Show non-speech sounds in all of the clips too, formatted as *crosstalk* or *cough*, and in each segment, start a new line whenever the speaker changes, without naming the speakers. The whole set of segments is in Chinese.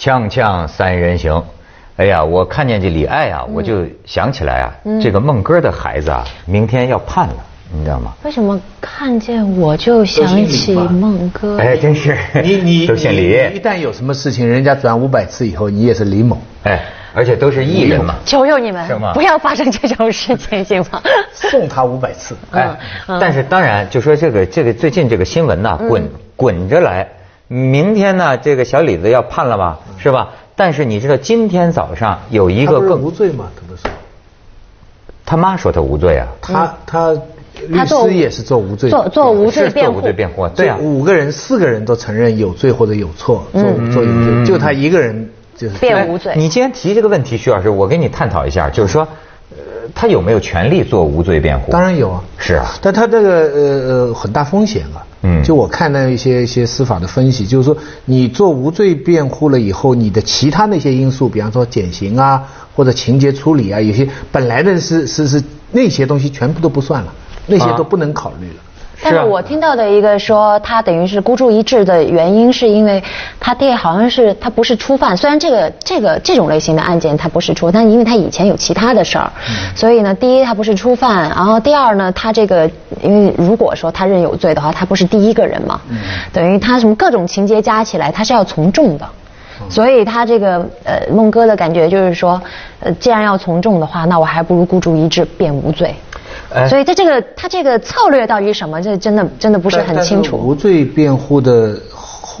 锵锵三人行，哎呀，我看见这李艾啊，我就想起来啊，这个孟哥的孩子啊，明天要判了，你知道吗？
为什么看见我就想起孟哥？
哎，真是，
你你
都姓李
一旦有什么事情，人家转五百次以后，你也是李某。
哎，而且都是艺人嘛。
求求你们不要发生这种事情，行吗？
送他五百次。
哎，但是当然，就说这个这个最近这个新闻呐，滚滚着来，明天呢，这个小李子要判了吧，是吧？但是你知道今天早上有一个更
无罪吗？他不是，
他妈说他无罪啊，
他他律师也是做无罪，
做做无罪辩护。
做无罪辩护啊，对啊。
五个人四个人都承认有罪或者有错，做做有罪，就他一个人就是。
辩无罪。
哎你既然提这个问题，徐老师，我跟你探讨一下，就是说，呃，他有没有权利做无罪辩护？
当然有啊，
是啊，
但他这个呃呃很大风险啊。
嗯
就我看到一些一些司法的分析，就是说你做无罪辩护了以后，你的其他那些因素，比方说减刑啊或者情节处理啊，有些本来的是是是那些东西全部都不算了，那些
啊
都不能考虑了。
但是我听到的一个说，他等于是孤注一掷的原因，是因为他爹好像是他不是初犯，虽然这个这个这种类型的案件他不是初，但因为他以前有其他的事儿，所以呢，第一他不是初犯，然后第二呢，他这个因为如果说他认有罪的话，他不是第一个人嘛，等于他什么各种情节加起来，他是要从重的。所以他这个呃孟哥的感觉就是说，呃既然要从重的话，那我还不如孤注一掷便无罪。
哎
所以他这个他这个策略到底是什么？这真的真的不是很清
楚无。罪辩护的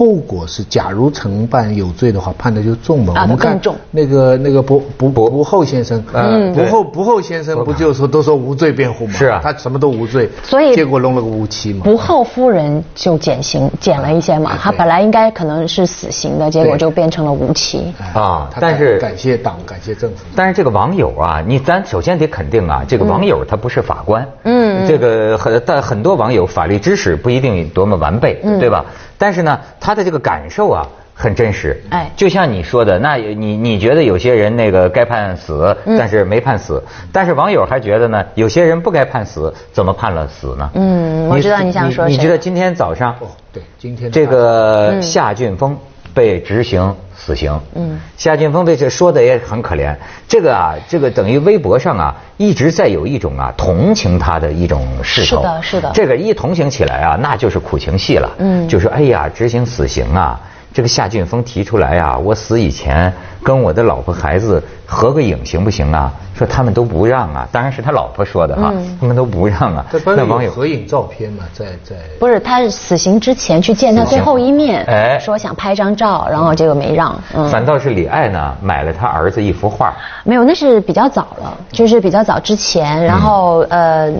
后果是，假如承办有罪的话，判的就重嘛。
啊
我们看
更重
那个那个不不不后先生，
嗯对
不后不后先生不就说都说无罪辩护吗？
是啊
他什么都无罪，
所以
结果弄了个无期嘛。
不后夫人就减刑减了一些嘛
对，
他本来应该可能是死刑的，结果就变成了无期。
哎
啊但是
感谢党，感谢政府。
但是这个网友啊，你咱首先得肯定啊，这个网友他不是法官，
嗯
这个很但很多网友法律知识不一定多么完备，
嗯
对吧？但是呢，他的这个感受啊。很真实，
哎。
就像你说的，那你你觉得有些人那个该判死，
嗯。
但是没判死，但是网友还觉得呢，有些人不该判死，怎么判了死呢？
嗯我知道你想说谁。
你觉得今天早上
哦，对，今天
这个
嗯。
夏俊峰被执行死刑。
嗯，
夏俊峰被这说的也很可怜。这个啊，这个等于微博上啊，一直在有一种啊同情他的一种势头。
是的是的
这个一同情起来啊，那就是苦情戏了。
嗯
就是哎呀，执行死刑啊。这个夏俊峰提出来啊，我死以前跟我的老婆孩子合个影行不行啊？说他们都不让啊，当然是他老婆说的哈，
嗯
他们都不让啊那网友
合影照片嘛，在在
不是，他是死刑之前去见他最后一面，
哎
说想拍张照，然后结果没让。嗯，
反倒是李艾呢，买了他儿子一幅画。
没有，那是比较早了，就是比较早之前。然后呃，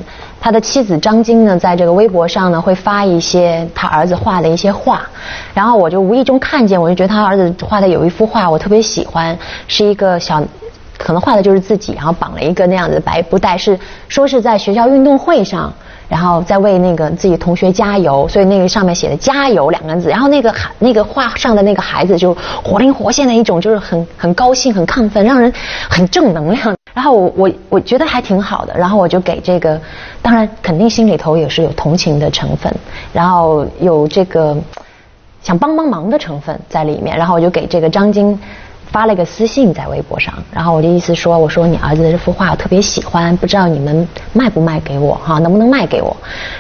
他的妻子张晶呢，在这个微博上呢会发一些他儿子画的一些画，然后我就无意中看见，我就觉得他儿子画的有一幅画我特别喜欢，是一个小。可能画的就是自己，然后绑了一个那样子的白布袋，是说是在学校运动会上，然后在为那个自己同学加油，所以那个上面写的“加油”两个字，然后那个那个画上的那个孩子就活灵活现的一种，就是很很高兴、很亢奋，让人很正能量。然后我我我觉得还挺好的，然后我就给这个，当然肯定心里头也是有同情的成分，然后有这个想帮帮忙的成分在里面，然后我就给这个张晶。发了一个私信在微博上，然后我的意思说，我说你儿子的这幅画我特别喜欢，不知道你们卖不卖给我哈，能不能卖给我？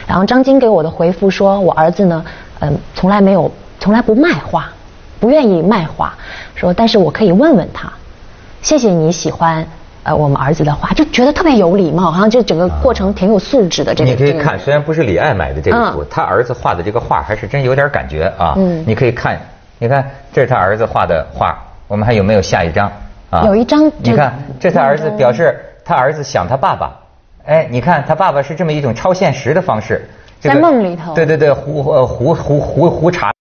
然后张晶给我的回复说，我儿子呢，嗯，从来没有，从来不卖画，不愿意卖画，说但是我可以问问他，谢谢你喜欢呃我们儿子的画，就觉得特别有礼貌，好像就整个过程挺有素质的。这个这个
你可以看，虽然不是李艾买的这个图
嗯，
他儿子画的这个画还是真有点感觉啊。
嗯
你可以看，你看这是他儿子画的画，我们还有没有下一张？啊
有一张
你看这
这
他儿子表示他儿子想他爸爸，哎，你看他爸爸是这么一种超现实的方式，这个
在梦里头。
对对对，胡呃胡胡胡胡茶，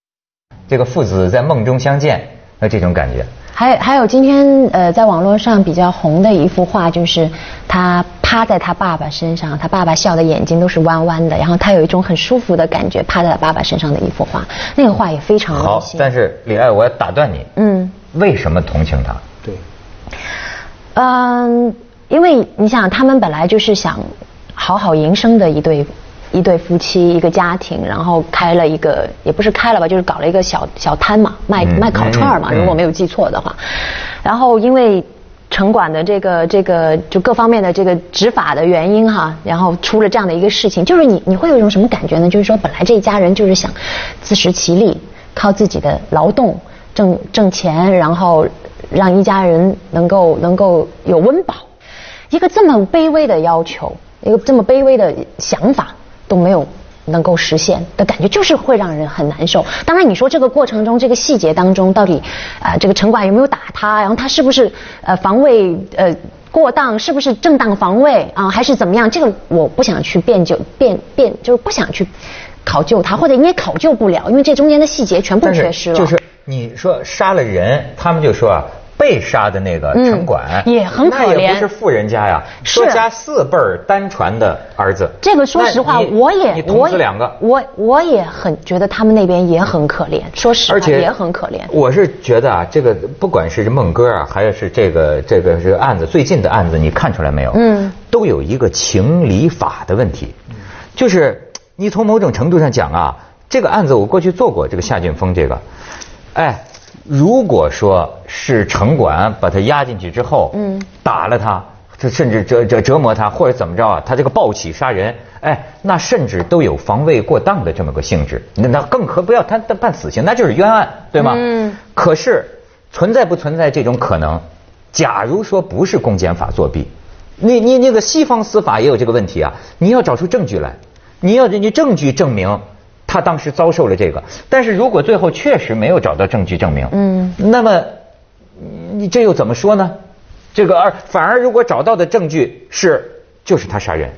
这个父子在梦中相见，那这种感觉。
还还有今天呃，在网络上比较红的一幅画，就是他趴在他爸爸身上，他爸爸笑的眼睛都是弯弯的，然后他有一种很舒服的感觉，趴在他爸爸身上的一幅画，那个画也非常
好。但是李艾，我要打断你，
嗯
为什么同情他？
对，
嗯，因为你想，他们本来就是想好好营生的一对一对夫妻一个家庭，然后开了一个也不是开了吧，就是搞了一个小小摊嘛，卖
嗯
卖烤串嘛，如果没有记错的话。然后因为城管的这个这个就各方面的这个执法的原因哈，然后出了这样的一个事情，就是你你会有一种什么感觉呢？就是说本来这一家人就是想自食其力，靠自己的劳动挣挣钱，然后让一家人能够能够有温饱。一个这么卑微的要求，一个这么卑微的想法都没有能够实现的感觉，就是会让人很难受。当然，你说这个过程中，这个细节当中，到底啊、呃这个城管有没有打他，然后他是不是呃防卫呃过当，是不是正当防卫啊、还是怎么样？这个我不想去辩就辩辩，就是不想去考究他，或者你也考究不了，因为这中间的细节全部缺失了。
就是你说杀了人，他们就说啊。被杀的那个城管、
嗯也很可怜。
那也不是富人家呀，
是。
说家四辈儿单传的儿子。
这个说实话，我也
你捅
我也
死两个，
我我也很觉得他们那边也很可怜，说实话
而且
也很可怜。
我是觉得啊，这个不管是孟哥啊，还是这个这个这个案子，最近的案子，你看出来没有？
嗯，
都有一个情理法的问题，就是你从某种程度上讲啊，这个案子我过去做过这个夏俊峰这个，哎，如果说是城管把他押进去之后，
嗯，
打了他。这甚至折折折磨他，或者怎么着啊？他这个暴起杀人，哎，那甚至都有防卫过当的这么个性质。那那更可不要他他判死刑，那就是冤案，对吗？
嗯。
可是存在不存在这种可能？假如说不是公检法作弊，你你那个西方司法也有这个问题啊，你要找出证据来，你要你证据证明他当时遭受了这个。但是如果最后确实没有找到证据证明，
嗯，
那么你这又怎么说呢？这个而反而如果找到的证据是就是他杀人。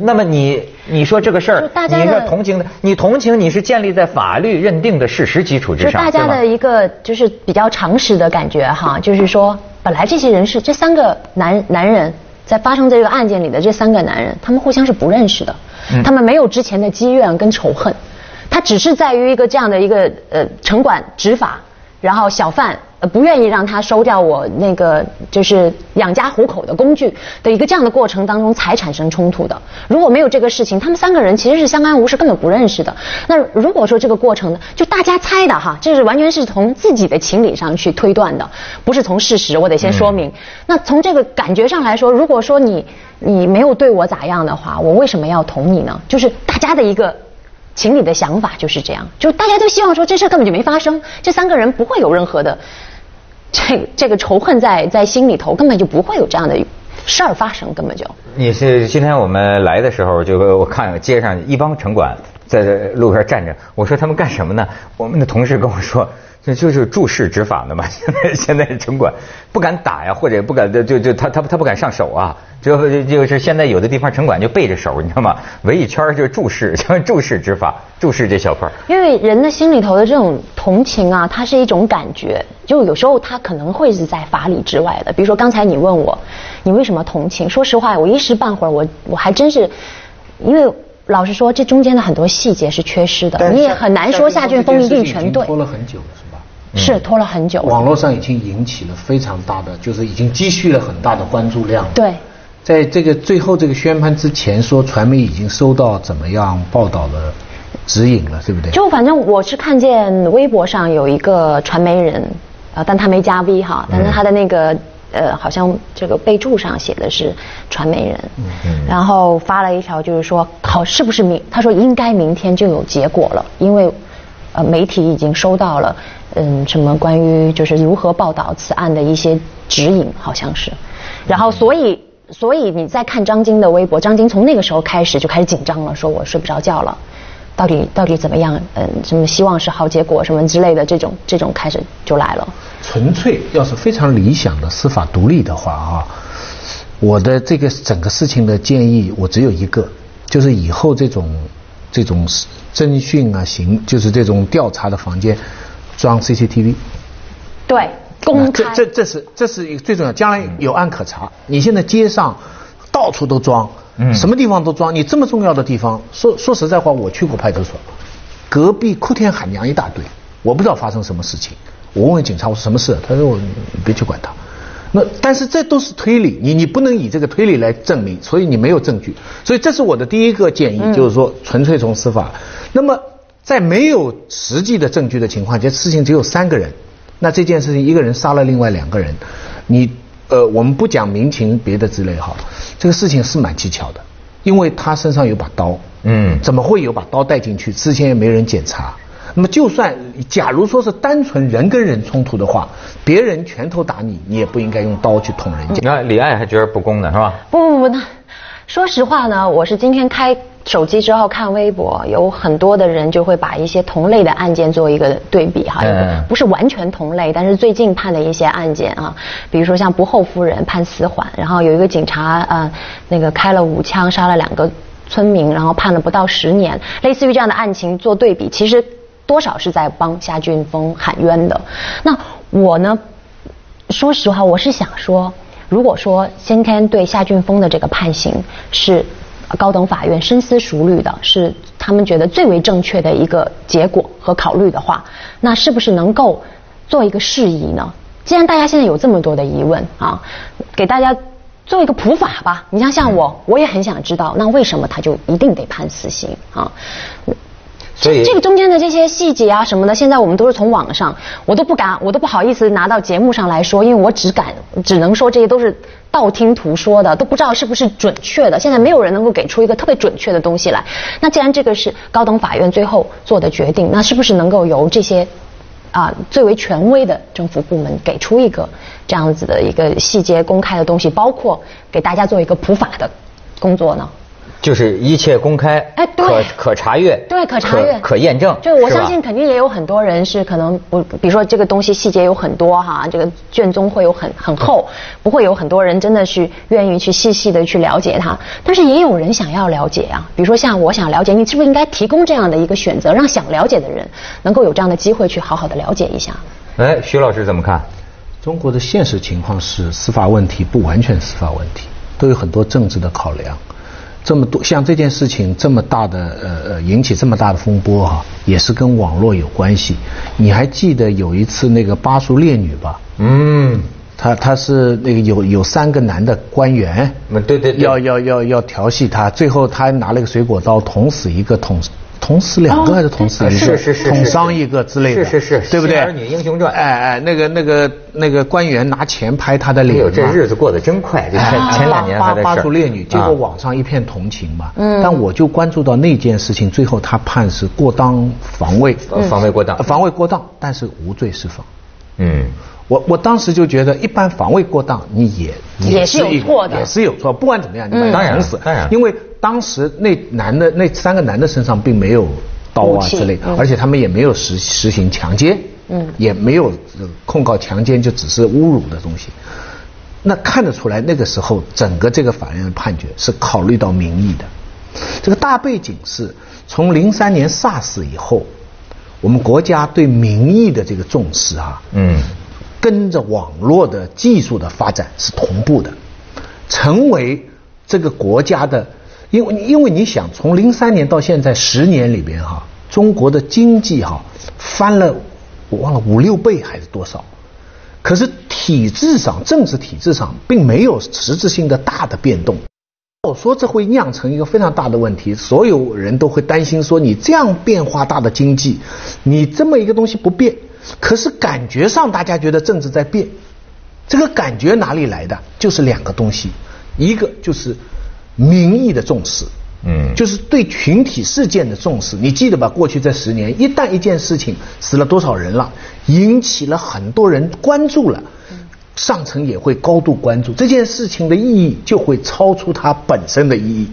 那么你你说这个事儿你
的
是同情的，你同情你是建立在法律认定的事实基础之上，对吗
大家的一个就是比较常识的感觉哈，就是说本来这些人是这三个男男人在发生这个案件里的这三个男人，他们互相是不认识的，
嗯
他们没有之前的积怨跟仇恨，他只是在于一个这样的一个呃城管执法，然后小贩呃不愿意让他收掉我那个就是养家糊口的工具的一个这样的过程当中才产生冲突的。如果没有这个事情，他们三个人其实是相安无事，根本不认识的。那如果说这个过程呢，就大家猜的哈，这是完全是从自己的情理上去推断的，不是从事实。我得先说明。那从这个感觉上来说，如果说你你没有对我咋样的话，我为什么要捅你呢？就是大家的一个。情理的想法就是这样，就大家都希望说这事根本就没发生，这三个人不会有任何的这个这个仇恨在在心里头，根本就不会有这样的事儿发生，根本就。
你是今天我们来的时候，就我看街上一帮城管在这路边站着，我说他们干什么呢？我们的同事跟我说，这就是注视执法的嘛。*laughs* 现在现在城管不敢打呀，或者不敢就就他他他不敢上手啊，就就是现在有的地方城管就背着手，你知道吗？围一圈就是注视，就注视执 *laughs* 法，注视这小块儿。
因为人的心里头的这种同情啊，它是一种感觉，就有时候它可能会是在法理之外的。比如说刚才你问我，你为什么同情？说实话，我一时半会儿我我还真是，因为老实说，这中间的很多细节是缺失的，你也很难说夏俊峰一定全对
拖，了很久了，是
拖了很久。
网络上已经引起了非常大的，就是已经积蓄了很大的关注量。
对，
在这个最后这个宣判之前，说传媒已经收到怎么样报道的指引了，对不对？
就反正我是看见微博上有一个传媒人，啊，但他没加 V 哈，但是他的那个呃，好像这个备注上写的是传媒人嗯，然后发了一条就是说，好是不是明？他说应该明天就有结果了，因为呃媒体已经收到了嗯什么关于就是如何报道此案的一些指引，好像是，然后所以。所以你在看张晶的微博，张晶从那个时候开始就开始紧张了，说我睡不着觉了，到底到底怎么样？嗯，什么希望是好结果什么之类的，这种这种开始就来了。
纯粹要是非常理想的司法独立的话啊，我的这个整个事情的建议我只有一个，就是以后这种这种侦讯啊、行就是这种调查的房间装 CCTV。
对，公
这
开。
这这是这是一个最重要，将来有案可查。你现在街上到处都装，
嗯
什么地方都装。你这么重要的地方，说说实在话，我去过派出所，隔壁哭天喊娘一大堆，我不知道发生什么事情。我问问警察，我说什么事？他说我你别去管他。那但是这都是推理，你你不能以这个推理来证明，所以你没有证据。所以这是我的第一个建议，就是说纯粹从司法。那么在没有实际的证据的情况下，事情只有三个人，那这件事情一个人杀了另外两个人，你呃我们不讲民情别的之类哈，这个事情是蛮蹊跷的，因为他身上有把刀，嗯，怎么会有把刀带进去？之前也没人检查。那么，就算假如说是单纯人跟人冲突的话，别人拳头打你，你也不应该用刀去捅人家。
你看李艾还觉得不公呢，是吧？
不不不，那说实话呢，我是今天开手机之后看微博，有很多的人就会把一些同类的案件做一个对比哈，不是完全同类，但是最近判的一些案件啊，比如说像不后夫人判死缓，然后有一个警察啊，那个开了五枪杀了两个村民，然后判了不到十年，类似于这样的案情做对比，其实。多少是在帮夏俊峰喊冤的？那我呢？说实话，我是想说，如果说今天对夏俊峰的这个判刑是高等法院深思熟虑的，是他们觉得最为正确的一个结果和考虑的话，那是不是能够做一个释疑呢？既然大家现在有这么多的疑问啊，给大家做一个普法吧。你像像我，我也很想知道，那为什么他就一定得判死刑啊？所以这个中间的这些细节啊什么的，现在我们都是从网上，我都不敢，我都不好意思拿到节目上来说，因为我只敢，只能说这些都是道听途说的，都不知道是不是准确的。现在没有人能够给出一个特别准确的东西来。那既然这个是高等法院最后做的决定，那是不是能够由这些啊最为权威的政府部门给出一个这样子的一个细节公开的东西，包括给大家做一个普法的工作呢？
就是一切公开，哎，可可查阅，
对，可查阅，
可验证。
就我相信，肯定也有很多人是可能不，比如说这个东西细节有很多哈，这个卷宗会有很很厚，不会有很多人真的是愿意去细细的去了解它。但是也有人想要了解啊，比如说像我想了解，你是不是应该提供这样的一个选择，让想了解的人能够有这样的机会去好好的了解一下？
哎，徐老师怎么看？
中国的现实情况是，司法问题不完全司法问题，都有很多政治的考量。这么多像这件事情这么大的呃呃引起这么大的风波哈，也是跟网络有关系。你还记得有一次那个巴蜀烈女吧？嗯，她她是那个有有三个男的官员，
对对，
要要要要调戏她，最后她拿了个水果刀捅死一个捅。捅死两个还是捅死一个？
是是是，
捅伤一个之类
的，是是是，
对不对？
儿女英雄传。
哎哎，那个那个那个官员拿钱拍他的脸。哎呦，
这日子过得真快！前前两年还在
八八烈女，结果网上一片同情嘛。嗯。但我就关注到那件事情，最后他判是过当防卫，
防卫过当，
防卫过当，但是无罪释放。嗯。我我当时就觉得，一般防卫过当，你也
也是有错的，
也是有错。不管怎么样，你把他捅死，因为当时那男的那三个男的身上并没有刀啊之类，而且他们也没有实实行强奸，嗯，也没有控告强奸，就只是侮辱的东西。那看得出来，那个时候整个这个法院的判决是考虑到民意的。这个大背景是从零三年 SARS 以后，我们国家对民意的这个重视啊，嗯。跟着网络的技术的发展是同步的，成为这个国家的，因为因为你想从零三年到现在十年里边哈，中国的经济哈翻了我忘了五六倍还是多少，可是体制上政治体制上并没有实质性的大的变动，我说这会酿成一个非常大的问题，所有人都会担心说你这样变化大的经济，你这么一个东西不变。可是感觉上，大家觉得政治在变，这个感觉哪里来的？就是两个东西，一个就是民意的重视，嗯，就是对群体事件的重视。你记得吧？过去这十年，一旦一件事情死了多少人了，引起了很多人关注了，上层也会高度关注这件事情的意义，就会超出它本身的意义，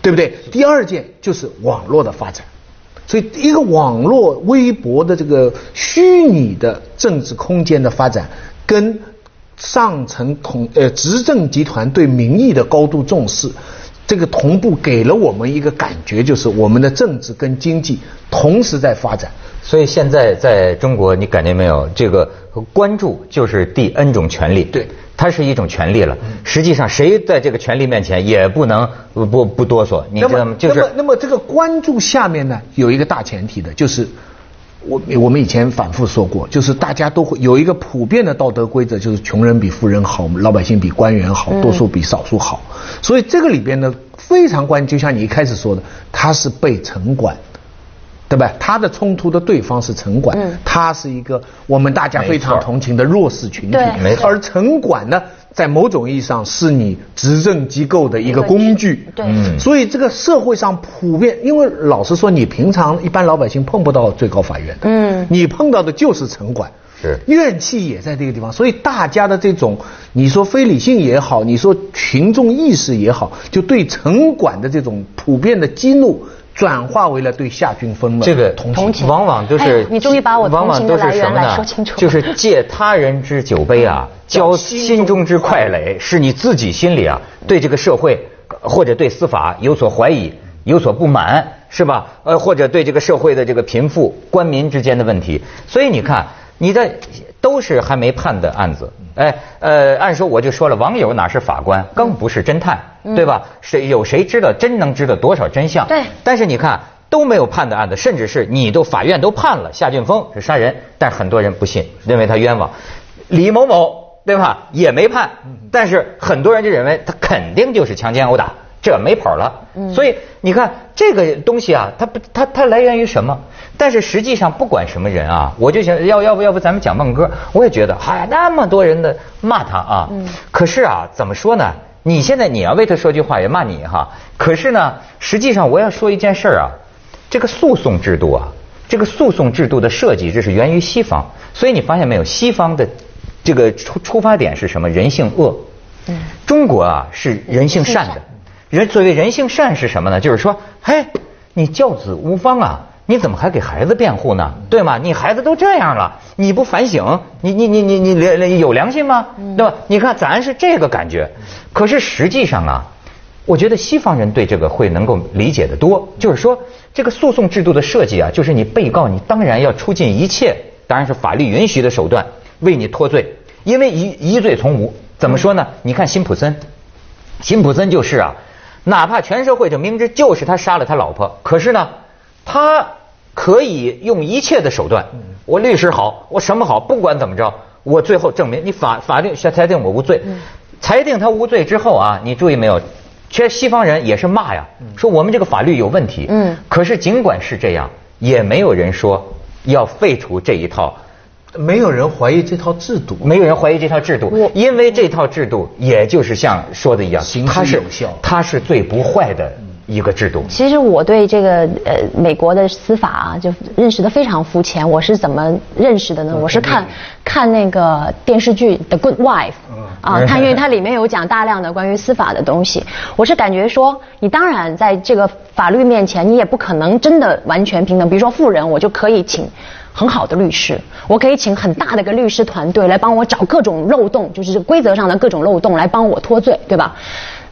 对不对？第二件就是网络的发展。所以，一个网络、微博的这个虚拟的政治空间的发展，跟上层统呃执政集团对民意的高度重视，这个同步给了我们一个感觉，就是我们的政治跟经济同时在发展。
所以现在在中国，你感觉没有？这个关注就是第 N 种权利。
对。
它是一种权利了，实际上谁在这个权利面前也不能不不哆嗦，你知道吗？
就是那么这个关注下面呢，有一个大前提的，就是我我们以前反复说过，就是大家都会有一个普遍的道德规则，就是穷人比富人好，老百姓比官员好，多数比少数好。所以这个里边呢，非常关键，就像你一开始说的，他是被城管。对吧？他的冲突的对方是城管，他是一个我们大家非常同情的弱势群体。
没
错。而城管呢，在某种意义上是你执政机构的一个工具。
对。
所以这个社会上普遍，因为老实说，你平常一般老百姓碰不到最高法院。嗯。你碰到的就是城管。
是。
怨气也在这个地方，所以大家的这种，你说非理性也好，你说群众意识也好，就对城管的这种普遍的激怒。转化为了对夏俊峰的
这个
同情，
往往都是
你终于把我同情的来源来说清楚，
就是借他人之酒杯啊，*laughs* 浇心中之快垒，是你自己心里啊对这个社会或者对司法有所怀疑、有所不满，是吧？呃，或者对这个社会的这个贫富、官民之间的问题，所以你看，你的都是还没判的案子。哎，呃，按说我就说了，网友哪是法官，更不是侦探，对吧？谁有谁知道真能知道多少真相？
对。
但是你看都没有判的案子，甚至是你都法院都判了夏俊峰是杀人，但很多人不信，认为他冤枉。李某某对吧？也没判，但是很多人就认为他肯定就是强奸殴打。这没跑了，所以你看这个东西啊，它不，它它来源于什么？但是实际上不管什么人啊，我就想要要不要不咱们讲孟哥，我也觉得，嗨，那么多人的骂他啊，可是啊，怎么说呢？你现在你要为他说句话也骂你哈，可是呢，实际上我要说一件事啊，这个诉讼制度啊，这个诉讼制度的设计，这是源于西方，所以你发现没有，西方的这个出出发点是什么？人性恶，嗯，中国啊是人性善的。人所谓人性善是什么呢？就是说，嘿，你教子无方啊，你怎么还给孩子辩护呢？对吗？你孩子都这样了，你不反省，你你你你你良有良心吗？对吧？你看咱是这个感觉，可是实际上啊，我觉得西方人对这个会能够理解的多。就是说，这个诉讼制度的设计啊，就是你被告你当然要出尽一切，当然是法律允许的手段为你脱罪，因为疑疑罪从无。怎么说呢？你看辛普森，辛普森就是啊。哪怕全社会就明知就是他杀了他老婆，可是呢，他可以用一切的手段，我律师好，我什么好，不管怎么着，我最后证明你法法定裁定我无罪，裁定他无罪之后啊，你注意没有？其实西方人也是骂呀，说我们这个法律有问题。嗯，可是尽管是这样，也没有人说要废除这一套。
没有人怀疑这套制度，
没有人怀疑这套制度，因为这套制度也就是像说的一样，
它是有效，
它是最不坏的一个制度。
其实我对这个呃美国的司法啊，就认识的非常肤浅。我是怎么认识的呢？我是看看那个电视剧《The Good Wife》啊，*laughs* 它因为它里面有讲大量的关于司法的东西。我是感觉说，你当然在这个法律面前，你也不可能真的完全平等。比如说富人，我就可以请。很好的律师，我可以请很大的一个律师团队来帮我找各种漏洞，就是规则上的各种漏洞来帮我脱罪，对吧？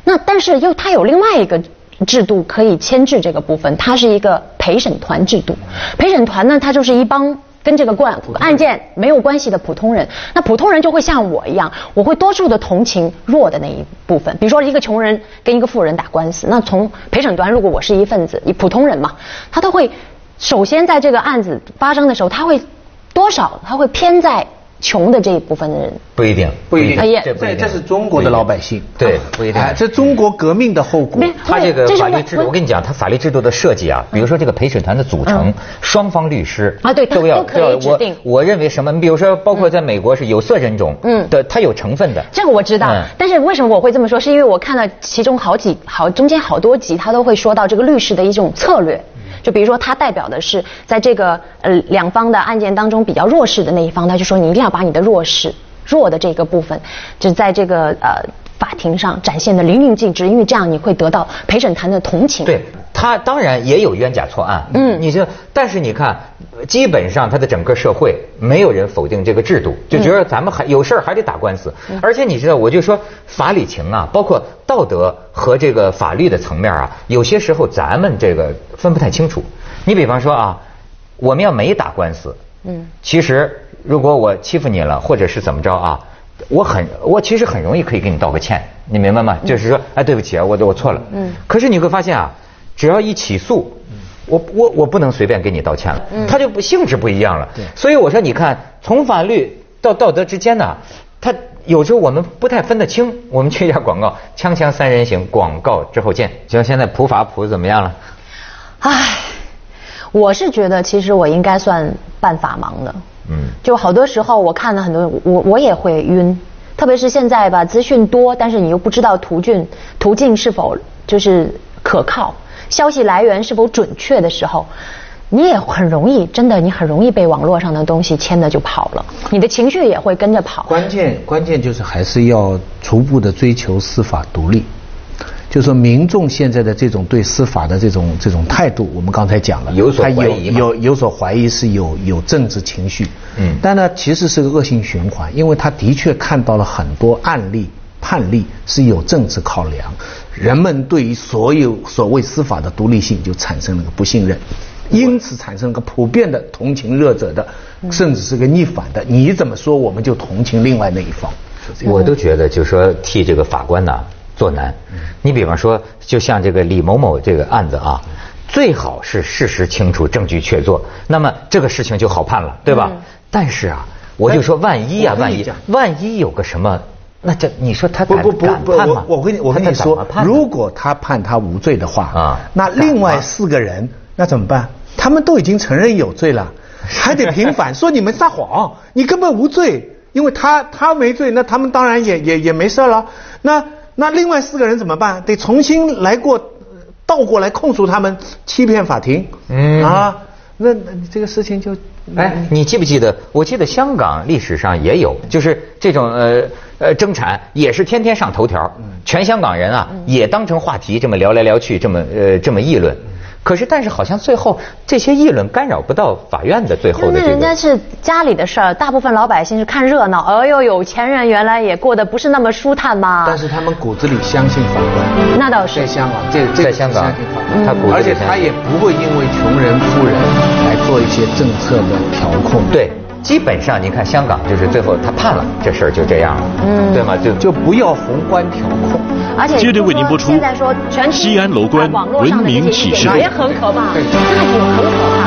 那但是又他有另外一个制度可以牵制这个部分，它是一个陪审团制度。陪审团呢，它就是一帮跟这个案案件没有关系的普通人。那普通人就会像我一样，我会多数的同情弱的那一部分。比如说一个穷人跟一个富人打官司，那从陪审团如果我是一份子，一普通人嘛，他都会。首先，在这个案子发生的时候，他会多少他会偏在穷的这一部分的人。
不一定，
不一定。哎这这是中国的老百姓。
对，不一定。
这中国革命的后果。
他这个法律制度，我跟你讲，他法律制度的设计啊，比如说这个陪审团的组成，双方律师
啊，对，都
要
都可以指定。
我认为什么？你比如说，包括在美国是有色人种，嗯，的，他有成分的。
这个我知道，但是为什么我会这么说？是因为我看了其中好几好中间好多集，他都会说到这个律师的一种策略。就比如说，他代表的是在这个呃两方的案件当中比较弱势的那一方，他就说你一定要把你的弱势弱的这个部分，就在这个呃法庭上展现的淋漓尽致，因为这样你会得到陪审团的同情。
对他当然也有冤假错案，嗯，你就但是你看。基本上，他的整个社会没有人否定这个制度，就觉得咱们还有事儿还得打官司。而且你知道，我就说法理情啊，包括道德和这个法律的层面啊，有些时候咱们这个分不太清楚。你比方说啊，我们要没打官司，嗯，其实如果我欺负你了，或者是怎么着啊，我很我其实很容易可以给你道个歉，你明白吗？就是说，哎，对不起啊，我我错了。嗯。可是你会发现啊，只要一起诉。我我我不能随便给你道歉了，他就不性质不一样了。对所以我说，你看，从法律到道德之间呢，他有时候我们不太分得清。我们去一下广告，*laughs* 锵锵三人行，广告之后见。行，现在普法普怎么样了？
唉，我是觉得其实我应该算半法盲的。嗯，就好多时候我看了很多，我我也会晕，特别是现在吧，资讯多，但是你又不知道途径途径是否就是可靠。消息来源是否准确的时候，你也很容易，真的，你很容易被网络上的东西牵着就跑了，你的情绪也会跟着跑。
关键关键就是还是要逐步的追求司法独立，就说民众现在的这种对司法的这种这种态度，我们刚才讲了，
有所怀疑
有有所怀疑是有有政治情绪，嗯，但呢其实是个恶性循环，因为他的确看到了很多案例。判例是有政治考量，人们对于所有所谓司法的独立性就产生了个不信任，因此产生了个普遍的同情弱者的，甚至是个逆反的。你怎么说，我们就同情另外那一方。
我都觉得，就是说替这个法官呢做难。你比方说，就像这个李某某这个案子啊，最好是事实清楚、证据确凿，那么这个事情就好判了，对吧？但是啊，我就说万一啊，万一万一有个什么。那这你说他敢敢判吗？
我跟你我跟你说，如果他判他无罪的话，啊，那另外四个人那怎么办？他们都已经承认有罪了，还得平反，说你们撒谎，你根本无罪，因为他他没罪，那他们当然也也也没事了。那那另外四个人怎么办？得重新来过，倒过来控诉他们欺骗法庭。嗯啊，那那这个事情就
哎，你记不记得？我记得香港历史上也有，就是这种呃。呃，争产也是天天上头条，全香港人啊也当成话题这么聊来聊去，这么呃这么议论。可是，但是好像最后这些议论干扰不到法院的最后的这个。
那人家是家里的事儿，大部分老百姓是看热闹。哎呦，有钱人原来也过得不是那么舒坦嘛。
但是他们骨子里相信法官。
那倒是。
在香港，这这
在香港，
他骨子里而且他也不会因为穷人富人来做一些政策的调控。
对。基本上，你看香港，就是最后他判了，这事儿就这样了，嗯，对吗？就
就不要宏观调控。
而且
接着为您播出。
现在说全
西安楼观文明启示录
也很可怕，那也很。